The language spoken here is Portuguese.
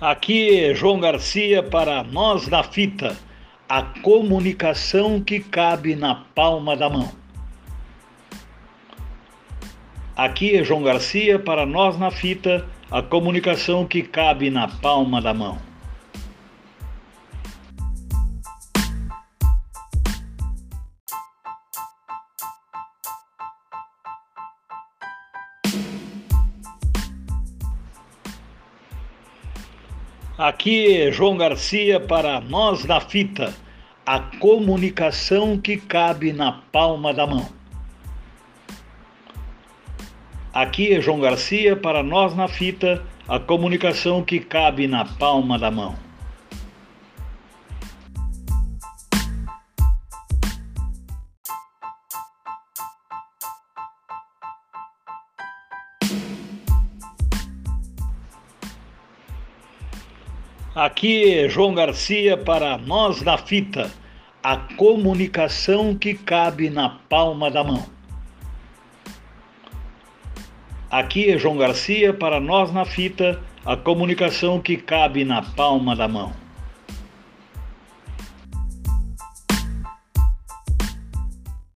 Aqui é João Garcia para Nós na Fita, a comunicação que cabe na palma da mão. Aqui é João Garcia para Nós na Fita, a comunicação que cabe na palma da mão. Aqui é João Garcia para Nós na Fita, a comunicação que cabe na palma da mão. Aqui é João Garcia para Nós na Fita, a comunicação que cabe na palma da mão. Aqui é João Garcia para Nós na Fita, a comunicação que cabe na palma da mão. Aqui é João Garcia para Nós na Fita, a comunicação que cabe na palma da mão.